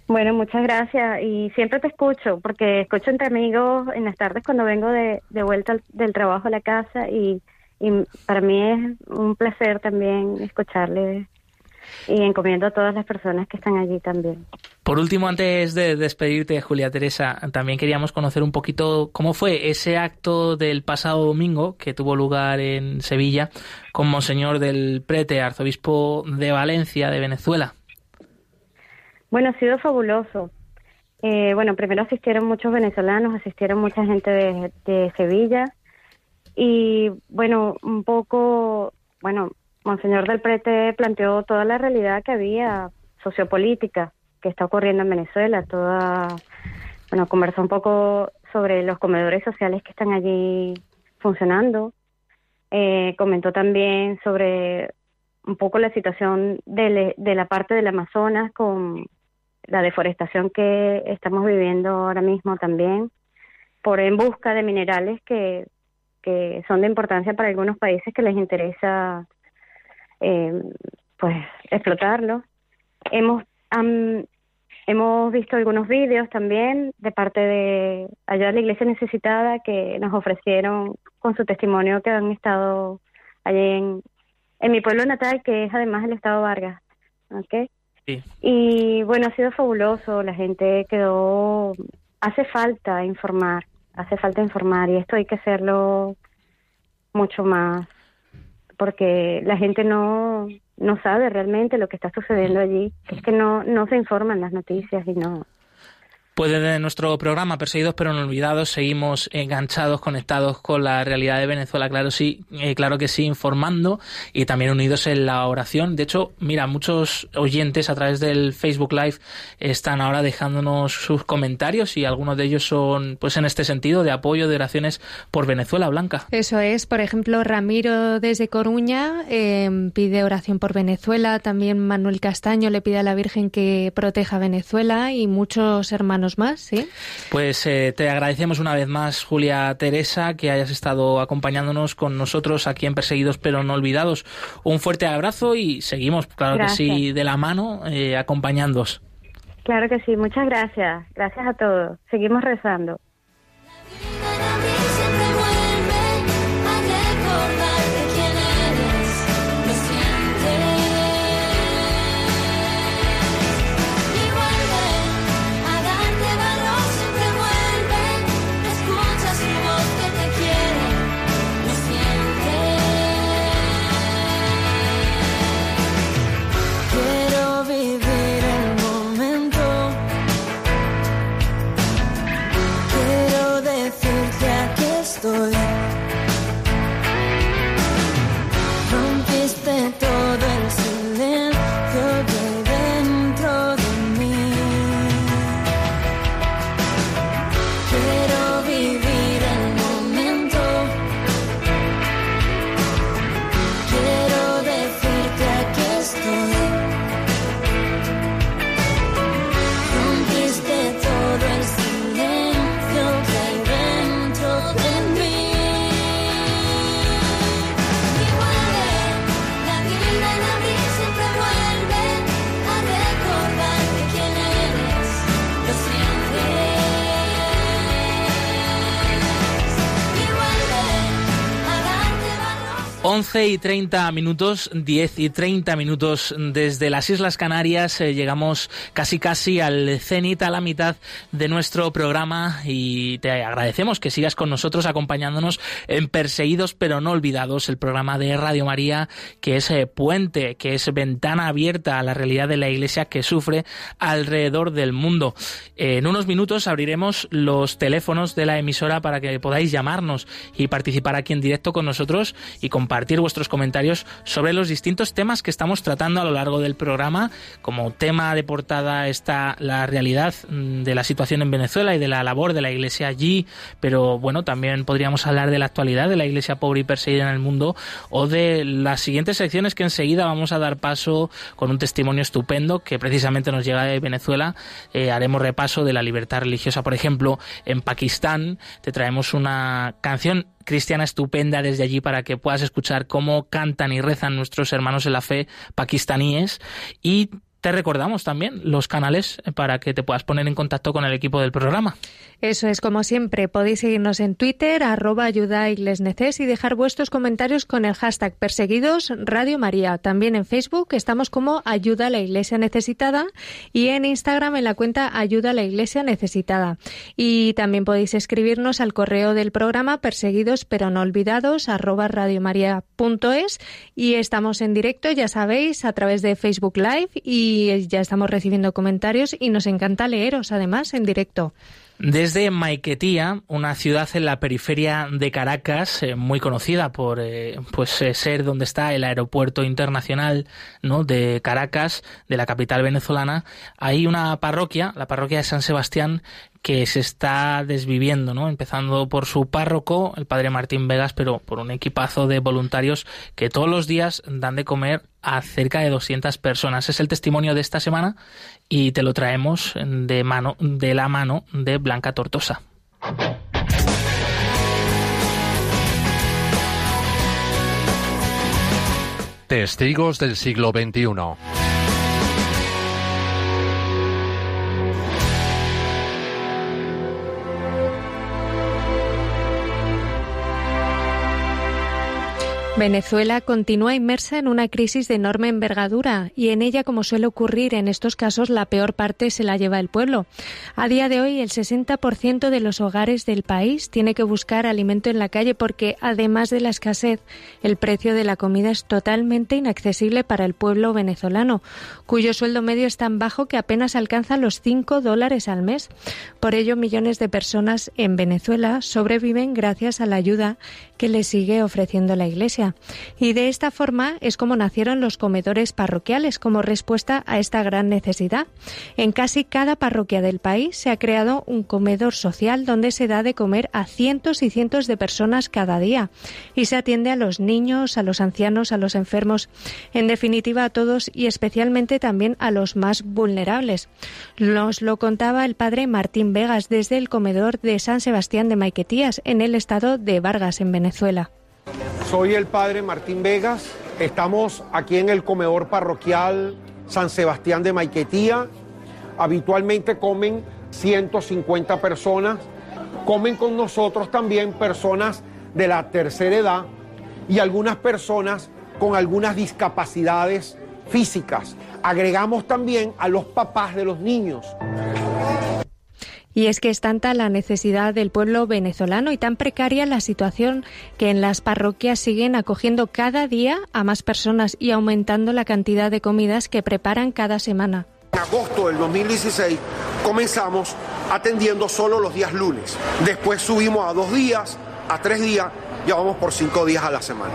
Bueno, muchas gracias. Y siempre te escucho, porque escucho entre amigos en las tardes cuando vengo de, de vuelta del trabajo a la casa y, y para mí es un placer también escucharle y encomiendo a todas las personas que están allí también. Por último, antes de despedirte, Julia Teresa, también queríamos conocer un poquito cómo fue ese acto del pasado domingo que tuvo lugar en Sevilla con Monseñor del Prete, arzobispo de Valencia, de Venezuela. Bueno, ha sido fabuloso. Eh, bueno, primero asistieron muchos venezolanos, asistieron mucha gente de, Sevilla. Y bueno, un poco, bueno, Monseñor del Prete planteó toda la realidad que había sociopolítica que está ocurriendo en Venezuela, toda, bueno, conversó un poco sobre los comedores sociales que están allí funcionando, eh, comentó también sobre un poco la situación de, de la parte del Amazonas con la deforestación que estamos viviendo ahora mismo también, por en busca de minerales que, que son de importancia para algunos países que les interesa eh, pues explotarlo. Hemos hemos visto algunos vídeos también de parte de allá de la Iglesia Necesitada que nos ofrecieron con su testimonio que han estado allí en, en mi pueblo natal, que es además el Estado Vargas. ¿okay? Y bueno, ha sido fabuloso, la gente quedó, hace falta informar, hace falta informar y esto hay que hacerlo mucho más, porque la gente no, no sabe realmente lo que está sucediendo allí, es que no, no se informan las noticias y no, pues desde nuestro programa Perseguidos pero no olvidados seguimos enganchados, conectados con la realidad de Venezuela, claro sí, eh, claro que sí, informando y también unidos en la oración. De hecho, mira, muchos oyentes a través del Facebook Live están ahora dejándonos sus comentarios y algunos de ellos son, pues en este sentido, de apoyo, de oraciones por Venezuela, Blanca. Eso es, por ejemplo, Ramiro desde Coruña eh, pide oración por Venezuela, también Manuel Castaño le pide a la Virgen que proteja Venezuela y muchos hermanos más, ¿sí? Pues eh, te agradecemos una vez más, Julia Teresa, que hayas estado acompañándonos con nosotros aquí en Perseguidos pero no olvidados. Un fuerte abrazo y seguimos, claro que sí, de la mano, eh, acompañándos. Claro que sí, muchas gracias. Gracias a todos. Seguimos rezando. 11 y 30 minutos, 10 y 30 minutos desde las Islas Canarias. Eh, llegamos casi casi al cenit, a la mitad de nuestro programa y te agradecemos que sigas con nosotros acompañándonos en Perseguidos pero no olvidados, el programa de Radio María que es eh, puente, que es ventana abierta a la realidad de la Iglesia que sufre alrededor del mundo. en unos minutos abriremos los teléfonos de la emisora para que podáis llamarnos y participar aquí en directo con nosotros y compartir compartir vuestros comentarios sobre los distintos temas que estamos tratando a lo largo del programa. Como tema de portada está la realidad mm, de la situación en Venezuela y de la labor de la Iglesia allí, pero bueno, también podríamos hablar de la actualidad de la Iglesia pobre y perseguida en el mundo o de las siguientes secciones que enseguida vamos a dar paso con un testimonio estupendo que precisamente nos llega de Venezuela. Eh, haremos repaso de la libertad religiosa, por ejemplo, en Pakistán. Te traemos una canción cristiana estupenda desde allí para que puedas escuchar cómo cantan y rezan nuestros hermanos en la fe pakistaníes y te recordamos también los canales para que te puedas poner en contacto con el equipo del programa. Eso es, como siempre, podéis seguirnos en Twitter, arroba ayuda y dejar vuestros comentarios con el hashtag perseguidos Radio María. También en Facebook estamos como Ayuda a la Iglesia Necesitada y en Instagram en la cuenta Ayuda a la Iglesia Necesitada. Y también podéis escribirnos al correo del programa perseguidos pero no olvidados arroba radiomaria.es y estamos en directo, ya sabéis, a través de Facebook Live y ya estamos recibiendo comentarios y nos encanta leeros además en directo. Desde Maiquetía, una ciudad en la periferia de Caracas, eh, muy conocida por eh, pues eh, ser donde está el aeropuerto internacional ¿no? de Caracas, de la capital venezolana, hay una parroquia, la parroquia de San Sebastián, que se está desviviendo, ¿no? Empezando por su párroco, el padre Martín Vegas, pero por un equipazo de voluntarios que todos los días dan de comer a cerca de 200 personas. Es el testimonio de esta semana y te lo traemos de mano de la mano de Blanca Tortosa. Testigos del siglo XXI. Venezuela continúa inmersa en una crisis de enorme envergadura y en ella, como suele ocurrir en estos casos, la peor parte se la lleva el pueblo. A día de hoy, el 60% de los hogares del país tiene que buscar alimento en la calle porque, además de la escasez, el precio de la comida es totalmente inaccesible para el pueblo venezolano, cuyo sueldo medio es tan bajo que apenas alcanza los 5 dólares al mes. Por ello, millones de personas en Venezuela sobreviven gracias a la ayuda que le sigue ofreciendo la Iglesia. Y de esta forma es como nacieron los comedores parroquiales como respuesta a esta gran necesidad. En casi cada parroquia del país se ha creado un comedor social donde se da de comer a cientos y cientos de personas cada día y se atiende a los niños, a los ancianos, a los enfermos, en definitiva a todos y especialmente también a los más vulnerables. Nos lo contaba el padre Martín Vegas desde el comedor de San Sebastián de Maiquetías en el estado de Vargas en Venezuela. Soy el padre Martín Vegas. Estamos aquí en el comedor parroquial San Sebastián de Maiquetía. Habitualmente comen 150 personas. Comen con nosotros también personas de la tercera edad y algunas personas con algunas discapacidades físicas. Agregamos también a los papás de los niños. Y es que es tanta la necesidad del pueblo venezolano y tan precaria la situación que en las parroquias siguen acogiendo cada día a más personas y aumentando la cantidad de comidas que preparan cada semana. En agosto del 2016 comenzamos atendiendo solo los días lunes. Después subimos a dos días, a tres días, ya vamos por cinco días a la semana.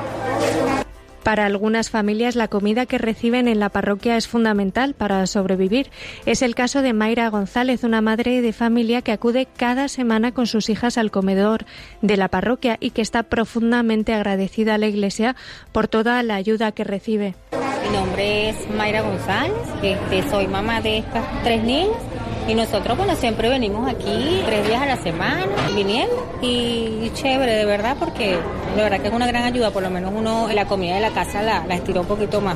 Para algunas familias la comida que reciben en la parroquia es fundamental para sobrevivir. Es el caso de Mayra González, una madre de familia que acude cada semana con sus hijas al comedor de la parroquia y que está profundamente agradecida a la Iglesia por toda la ayuda que recibe. Mi nombre es Mayra González, este, soy mamá de estas tres niñas y nosotros, bueno, siempre venimos aquí tres días a la semana, viniendo y, chévere, de verdad, porque de verdad que es una gran ayuda, por lo menos uno la comida de la casa la estiró un poquito más.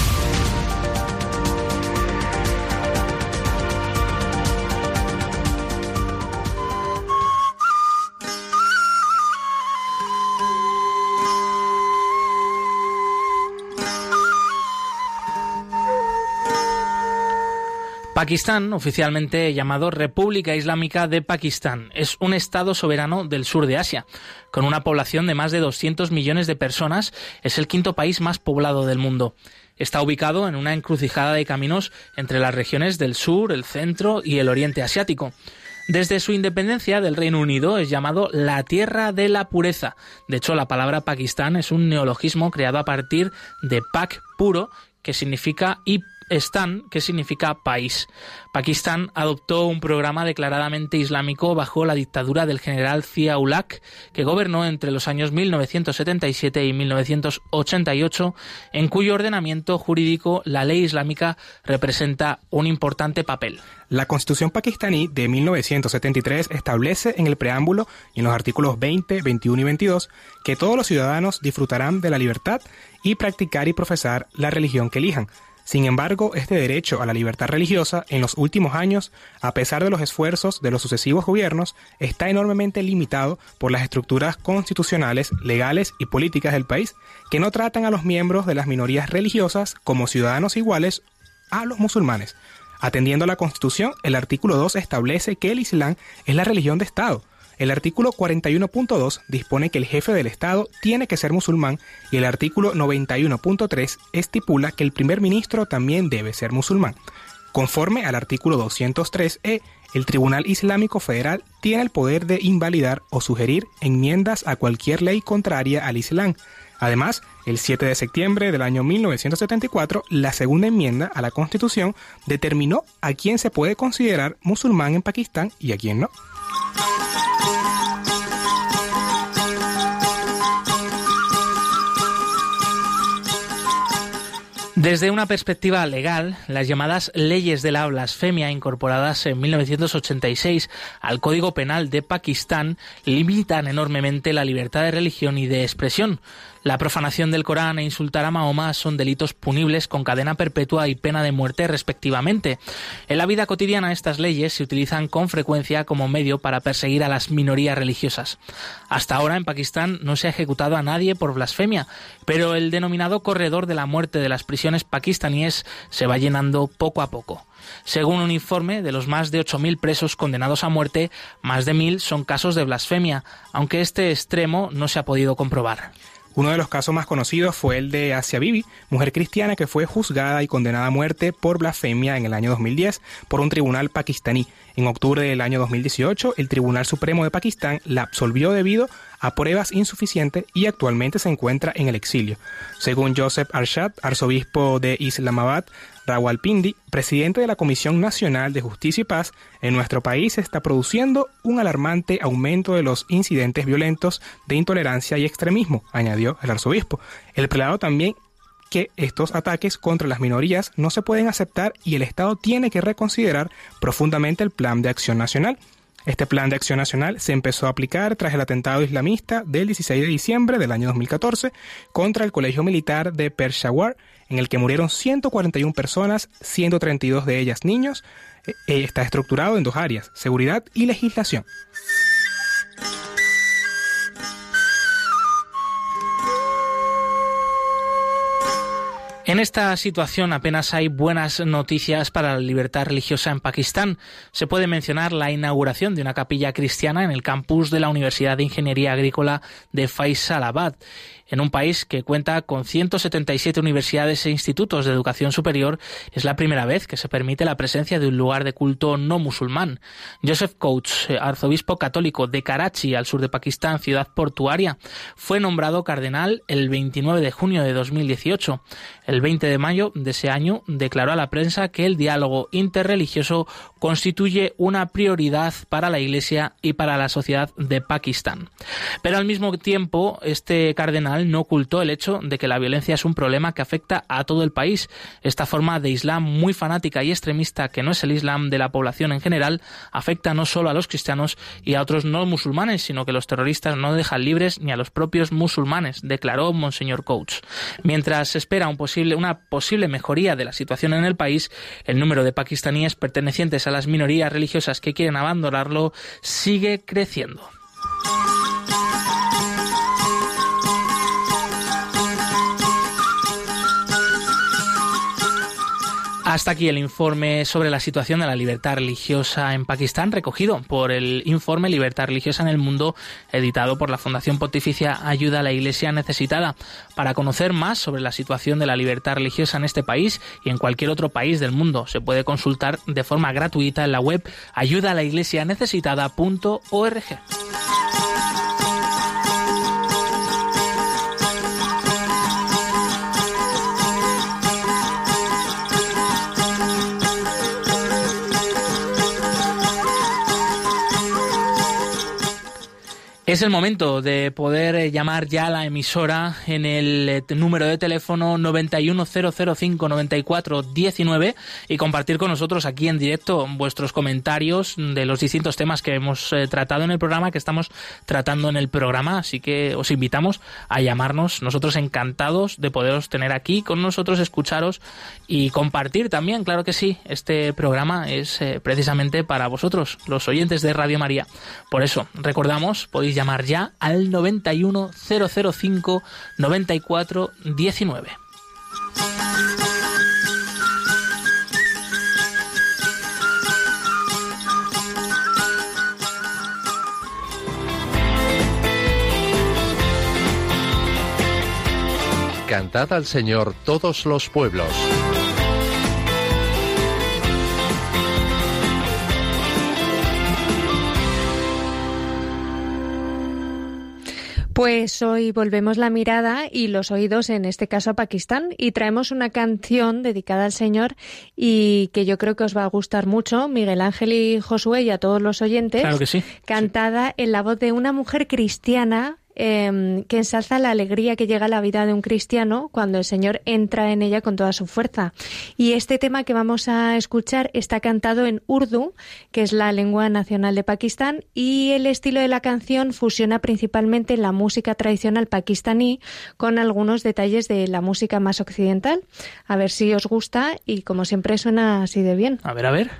Pakistán, oficialmente llamado República Islámica de Pakistán, es un estado soberano del sur de Asia. Con una población de más de 200 millones de personas, es el quinto país más poblado del mundo. Está ubicado en una encrucijada de caminos entre las regiones del sur, el centro y el oriente asiático. Desde su independencia del Reino Unido es llamado la Tierra de la Pureza. De hecho, la palabra Pakistán es un neologismo creado a partir de Pak puro, que significa y Stan, que significa país. Pakistán adoptó un programa declaradamente islámico bajo la dictadura del general Zia-ul-Haq, que gobernó entre los años 1977 y 1988, en cuyo ordenamiento jurídico la ley islámica representa un importante papel. La Constitución pakistaní de 1973 establece en el preámbulo y en los artículos 20, 21 y 22 que todos los ciudadanos disfrutarán de la libertad y practicar y profesar la religión que elijan, sin embargo, este derecho a la libertad religiosa en los últimos años, a pesar de los esfuerzos de los sucesivos gobiernos, está enormemente limitado por las estructuras constitucionales, legales y políticas del país, que no tratan a los miembros de las minorías religiosas como ciudadanos iguales a los musulmanes. Atendiendo a la Constitución, el artículo 2 establece que el Islam es la religión de Estado, el artículo 41.2 dispone que el jefe del Estado tiene que ser musulmán y el artículo 91.3 estipula que el primer ministro también debe ser musulmán. Conforme al artículo 203e, el Tribunal Islámico Federal tiene el poder de invalidar o sugerir enmiendas a cualquier ley contraria al Islam. Además, el 7 de septiembre del año 1974, la segunda enmienda a la Constitución determinó a quién se puede considerar musulmán en Pakistán y a quién no. Desde una perspectiva legal, las llamadas leyes de la blasfemia incorporadas en 1986 al Código Penal de Pakistán limitan enormemente la libertad de religión y de expresión. La profanación del Corán e insultar a Mahoma son delitos punibles con cadena perpetua y pena de muerte respectivamente. En la vida cotidiana estas leyes se utilizan con frecuencia como medio para perseguir a las minorías religiosas. Hasta ahora en Pakistán no se ha ejecutado a nadie por blasfemia, pero el denominado corredor de la muerte de las prisiones pakistaníes se va llenando poco a poco. Según un informe, de los más de 8.000 presos condenados a muerte, más de 1.000 son casos de blasfemia, aunque este extremo no se ha podido comprobar. Uno de los casos más conocidos fue el de Asia Bibi, mujer cristiana que fue juzgada y condenada a muerte por blasfemia en el año 2010 por un tribunal pakistaní. En octubre del año 2018, el Tribunal Supremo de Pakistán la absolvió debido a pruebas insuficientes y actualmente se encuentra en el exilio. Según Joseph Arshad, arzobispo de Islamabad, Rawalpindi, presidente de la Comisión Nacional de Justicia y Paz, en nuestro país está produciendo un alarmante aumento de los incidentes violentos de intolerancia y extremismo, añadió el arzobispo. El prelado también que estos ataques contra las minorías no se pueden aceptar y el Estado tiene que reconsiderar profundamente el Plan de Acción Nacional. Este plan de acción nacional se empezó a aplicar tras el atentado islamista del 16 de diciembre del año 2014 contra el Colegio Militar de Peshawar, en el que murieron 141 personas, 132 de ellas niños. Eh, está estructurado en dos áreas, seguridad y legislación. En esta situación apenas hay buenas noticias para la libertad religiosa en Pakistán. Se puede mencionar la inauguración de una capilla cristiana en el campus de la Universidad de Ingeniería Agrícola de Faisalabad en un país que cuenta con 177 universidades e institutos de educación superior, es la primera vez que se permite la presencia de un lugar de culto no musulmán. Joseph Coates, arzobispo católico de Karachi, al sur de Pakistán, ciudad portuaria, fue nombrado cardenal el 29 de junio de 2018. El 20 de mayo de ese año declaró a la prensa que el diálogo interreligioso constituye una prioridad para la Iglesia y para la sociedad de Pakistán. Pero al mismo tiempo, este cardenal no ocultó el hecho de que la violencia es un problema que afecta a todo el país. Esta forma de Islam muy fanática y extremista, que no es el Islam de la población en general, afecta no solo a los cristianos y a otros no musulmanes, sino que los terroristas no dejan libres ni a los propios musulmanes, declaró Monseñor Coates. Mientras se espera una posible mejoría de la situación en el país, el número de pakistaníes pertenecientes a las minorías religiosas que quieren abandonarlo sigue creciendo. Hasta aquí el informe sobre la situación de la libertad religiosa en Pakistán, recogido por el informe Libertad Religiosa en el Mundo, editado por la Fundación Pontificia Ayuda a la Iglesia Necesitada. Para conocer más sobre la situación de la libertad religiosa en este país y en cualquier otro país del mundo, se puede consultar de forma gratuita en la web ayudalaiglesianecesitada.org. Es el momento de poder eh, llamar ya a la emisora en el eh, número de teléfono 910059419 y compartir con nosotros aquí en directo vuestros comentarios de los distintos temas que hemos eh, tratado en el programa, que estamos tratando en el programa. Así que os invitamos a llamarnos. Nosotros encantados de poderos tener aquí con nosotros, escucharos y compartir también, claro que sí. Este programa es precisamente para vosotros, los oyentes de Radio María. Por eso, recordamos, podéis llamar ya al 91 005 94 19. Cantad al Señor todos los pueblos. Pues hoy volvemos la mirada y los oídos, en este caso a Pakistán, y traemos una canción dedicada al Señor y que yo creo que os va a gustar mucho, Miguel Ángel y Josué y a todos los oyentes. Claro que sí. Cantada en la voz de una mujer cristiana eh, que ensalza la alegría que llega a la vida de un cristiano cuando el Señor entra en ella con toda su fuerza. Y este tema que vamos a escuchar está cantado en urdu, que es la lengua nacional de Pakistán, y el estilo de la canción fusiona principalmente la música tradicional pakistaní con algunos detalles de la música más occidental. A ver si os gusta y como siempre suena así de bien. A ver, a ver.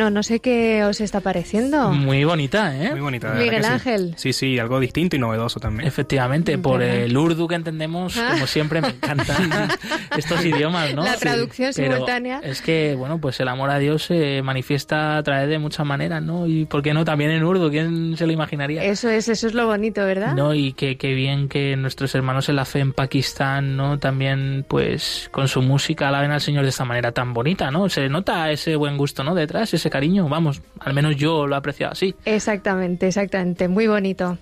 Bueno, no sé qué os está pareciendo. Muy bonita, ¿eh? Muy bonita. Miguel sí. Ángel. Sí, sí, algo distinto y novedoso también. Efectivamente, por el urdu que entendemos, Ah. como siempre, me encantan estos idiomas, ¿no? La traducción simultánea. Es que, bueno, pues el amor a Dios se manifiesta a través de muchas maneras, ¿no? Y, ¿por qué no? También en urdu, ¿quién se lo imaginaría? Eso es, eso es lo bonito, ¿verdad? No, y que, que bien que nuestros hermanos en la fe en Pakistán, ¿no? También, pues, con su música alaben al Señor de esta manera tan bonita, ¿no? Se nota ese buen gusto, ¿no? Detrás, ese cariño, vamos, al menos yo lo he apreciado así. Exactamente, exactamente. Muy bonito.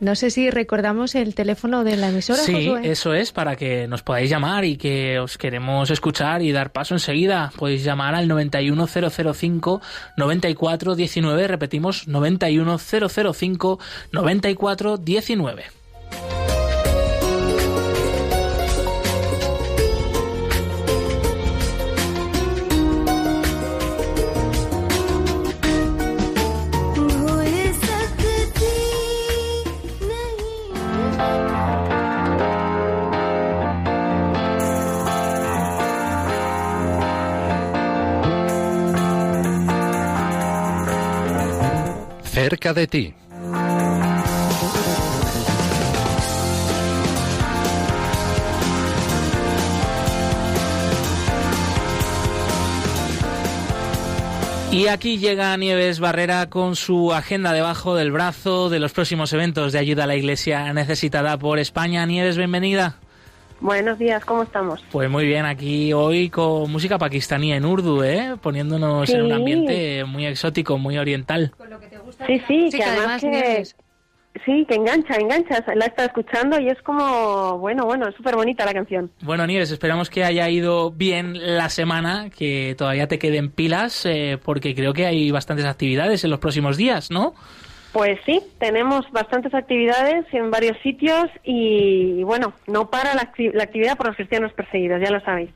No sé si recordamos el teléfono de la emisora, Sí, Josué. eso es, para que nos podáis llamar y que os queremos escuchar y dar paso enseguida. Podéis llamar al 91005 9419, repetimos 91005 Cerca de ti. Y aquí llega Nieves Barrera con su agenda debajo del brazo de los próximos eventos de ayuda a la Iglesia necesitada por España. Nieves, bienvenida. Buenos días, ¿cómo estamos? Pues muy bien, aquí hoy con música pakistaní en urdu, ¿eh? poniéndonos en un ambiente muy exótico, muy oriental. Sí, sí, Sí, que que además además, que, Nieves. sí, que engancha, engancha. La estado escuchando y es como, bueno, bueno, es súper bonita la canción. Bueno, Nieves, esperamos que haya ido bien la semana, que todavía te queden pilas, eh, porque creo que hay bastantes actividades en los próximos días, ¿no? Pues sí, tenemos bastantes actividades en varios sitios y, bueno, no para la, acti- la actividad por los cristianos perseguidos, ya lo sabéis.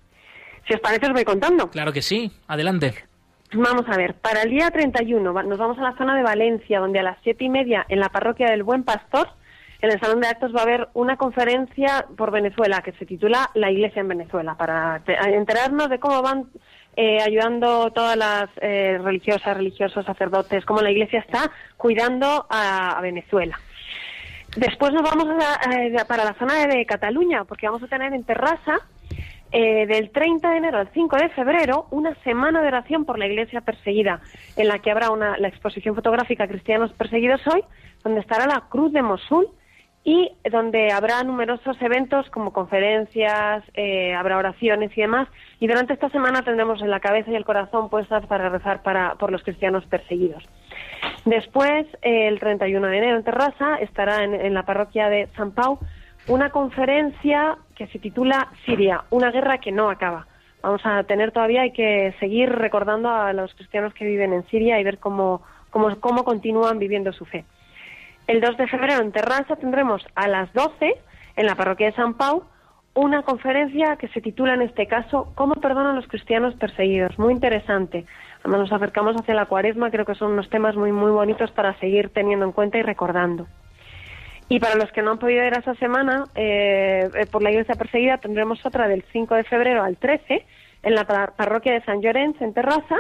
Si os parece, os voy contando. Claro que sí, adelante. Vamos a ver, para el día 31 va- nos vamos a la zona de Valencia, donde a las siete y media en la parroquia del Buen Pastor, en el Salón de Actos va a haber una conferencia por Venezuela que se titula La Iglesia en Venezuela, para te- enterarnos de cómo van eh, ayudando todas las eh, religiosas, religiosos, sacerdotes, cómo la Iglesia está cuidando a, Venezuela. Después nos vamos a- a- para la zona de Cataluña, porque vamos a tener en Terrassa eh, del 30 de enero al 5 de febrero una semana de oración por la iglesia perseguida, en la que habrá una, la exposición fotográfica Cristianos Perseguidos Hoy, donde estará la Cruz de Mosul y donde habrá numerosos eventos como conferencias, eh, habrá oraciones y demás. Y durante esta semana tendremos en la cabeza y el corazón puestas para rezar para, por los cristianos perseguidos. Después, eh, el 31 de enero en Terrassa, estará en, en la parroquia de San Pau una conferencia que se titula Siria, una guerra que no acaba. Vamos a tener todavía, hay que seguir recordando a los cristianos que viven en Siria y ver cómo, cómo, cómo continúan viviendo su fe. El 2 de febrero en Terrassa tendremos a las 12, en la parroquia de San Pau, una conferencia que se titula en este caso ¿Cómo perdonan los cristianos perseguidos? Muy interesante. Además nos acercamos hacia la cuaresma, creo que son unos temas muy, muy bonitos para seguir teniendo en cuenta y recordando. Y para los que no han podido ir a esa semana, eh, eh, por la iglesia perseguida, tendremos otra del 5 de febrero al 13, en la par- parroquia de San Llorenç, en Terrassa,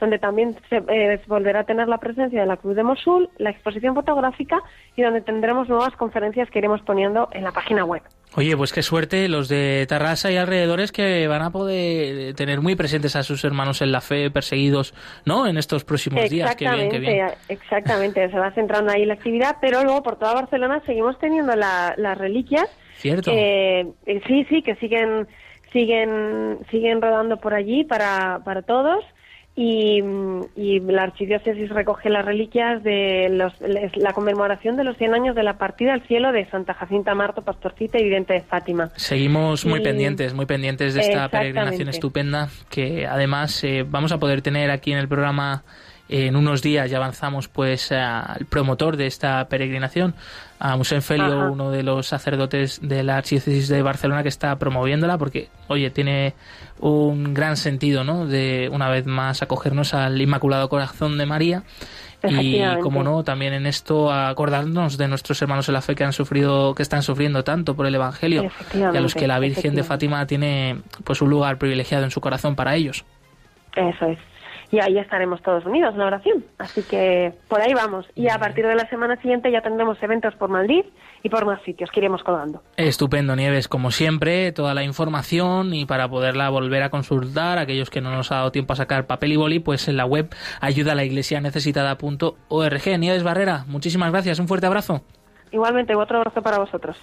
donde también se eh, volverá a tener la presencia de la Cruz de Mosul, la exposición fotográfica y donde tendremos nuevas conferencias que iremos poniendo en la página web. Oye, pues qué suerte los de Tarrasa y alrededores que van a poder tener muy presentes a sus hermanos en la fe perseguidos, ¿no? En estos próximos días. Qué bien, qué bien. exactamente, se va centrando ahí la actividad, pero luego por toda Barcelona seguimos teniendo la- las reliquias. Cierto. Eh, eh, sí, sí, que siguen siguen siguen rodando por allí para, para todos y, y la archidiócesis recoge las reliquias de los, la conmemoración de los 100 años de la partida al cielo de Santa Jacinta Marto, pastorcita y vidente de Fátima. Seguimos muy Y- pendientes, muy pendientes de esta peregrinación estupenda que además eh, vamos a poder tener aquí en el programa en unos días ya avanzamos pues al promotor de esta peregrinación, a Musén Felio, Ajá. uno de los sacerdotes de la archidiócesis de Barcelona que está promoviéndola porque, oye, tiene un gran sentido, ¿no? De una vez más acogernos al Inmaculado Corazón de María y como no también en esto acordarnos de nuestros hermanos en la fe que han sufrido que están sufriendo tanto por el evangelio y a los que la Virgen de. Fátima tiene pues un lugar privilegiado en su corazón para ellos. Eso es. Y ahí estaremos todos unidos en la oración. Así que por ahí vamos. Y a partir de la semana siguiente ya tendremos eventos por Madrid y por más sitios que iremos colgando. Estupendo, Nieves, como siempre, toda la información y para poderla volver a consultar, aquellos que no nos ha dado tiempo a sacar papel y boli, pues en la web ayuda a la iglesia necesitada.org. Nieves Barrera, muchísimas gracias, un fuerte abrazo. Igualmente, otro abrazo para vosotros.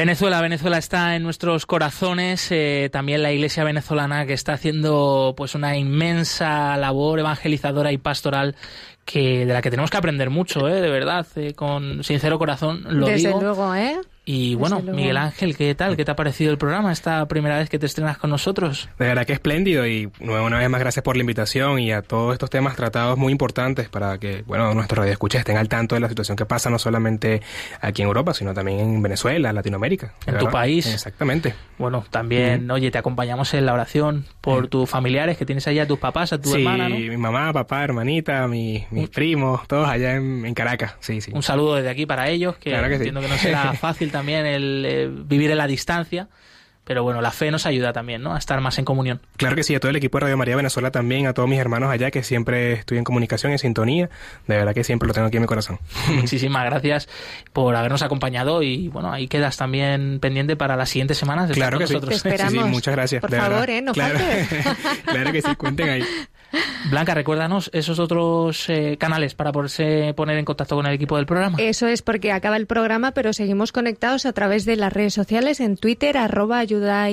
Venezuela, Venezuela está en nuestros corazones, eh, también la iglesia venezolana que está haciendo pues una inmensa labor evangelizadora y pastoral que de la que tenemos que aprender mucho, eh, de verdad, eh, con sincero corazón lo Desde digo. luego, ¿eh? Y bueno. Miguel Ángel, ¿qué tal? ¿Qué te ha parecido el programa esta primera vez que te estrenas con nosotros? De verdad que espléndido y nuevo- una vez más gracias por la invitación y a todos estos temas tratados muy importantes para que, bueno, nuestros radioescuchas estén al tanto de la situación que pasa no solamente aquí en Europa, sino también en Venezuela, Latinoamérica. En tu verdad. país. Exactamente. Bueno, también, oye, te acompañamos en la oración por tus familiares que tienes allá, tus papás, a tu sí, hermana, ¿no? mi mamá, papá, hermanita, mi- mis primos, todos allá en, en Caracas. Sí, sí. Un saludo desde aquí para ellos, que Claro que sí. entiendo que no será fácil también el eh, vivir en la distancia, pero bueno, la fe nos ayuda también, ¿no? A estar más en comunión. Claro que sí, a todo el equipo de Radio María Venezuela también, a todos mis hermanos allá que siempre estoy en comunicación, en sintonía. De verdad que siempre lo tengo aquí en mi corazón. Muchísimas gracias por habernos acompañado y bueno, ahí quedas también pendiente para las siguientes semanas. Claro que sí. nosotros. Te esperamos. Sí, sí, muchas gracias. Por de favor, verdad. ¿eh? No claro. faltes. claro que sí, cuenten ahí. Blanca, recuérdanos esos otros eh, canales para poderse poner en contacto con el equipo del programa. Eso es porque acaba el programa, pero seguimos conectados a través de las redes sociales en Twitter, arroba ayuda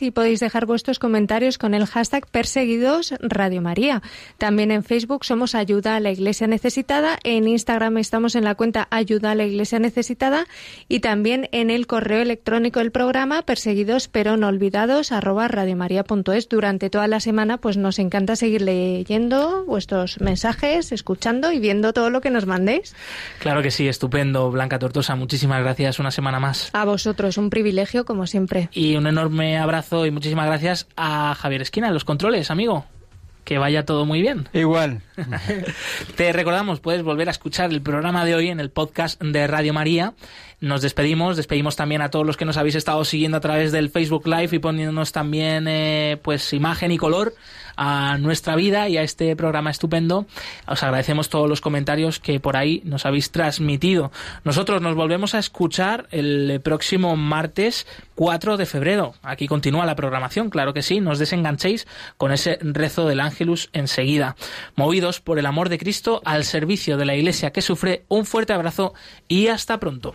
y podéis dejar vuestros comentarios con el hashtag perseguidos Radio María. También en Facebook somos Ayuda a la Iglesia Necesitada, en Instagram estamos en la cuenta Ayuda a la Iglesia Necesitada y también en el correo electrónico del programa perseguidos pero no olvidados arroba radiomaria.es. Durante toda la semana pues nos encanta seguir leyendo vuestros mensajes, escuchando y viendo todo lo que nos mandéis. Claro que sí, estupendo, Blanca Tortosa. Muchísimas gracias una semana más. A vosotros, un privilegio como siempre. Y un enorme abrazo y muchísimas gracias a Javier Esquina, los controles, amigo. Que vaya todo muy bien. Igual. Te recordamos, puedes volver a escuchar el programa de hoy en el podcast de Radio María. Nos despedimos, despedimos también a todos los que nos habéis estado siguiendo a través del Facebook Live y poniéndonos también eh, pues imagen y color a nuestra vida y a este programa estupendo. Os agradecemos todos los comentarios que por ahí nos habéis transmitido. Nosotros nos volvemos a escuchar el próximo martes 4 de febrero. Aquí continúa la programación, claro que sí. No os desenganchéis con ese rezo del Ángelus enseguida. Movidos por el amor de Cristo al servicio de la Iglesia que sufre, un fuerte abrazo y hasta pronto.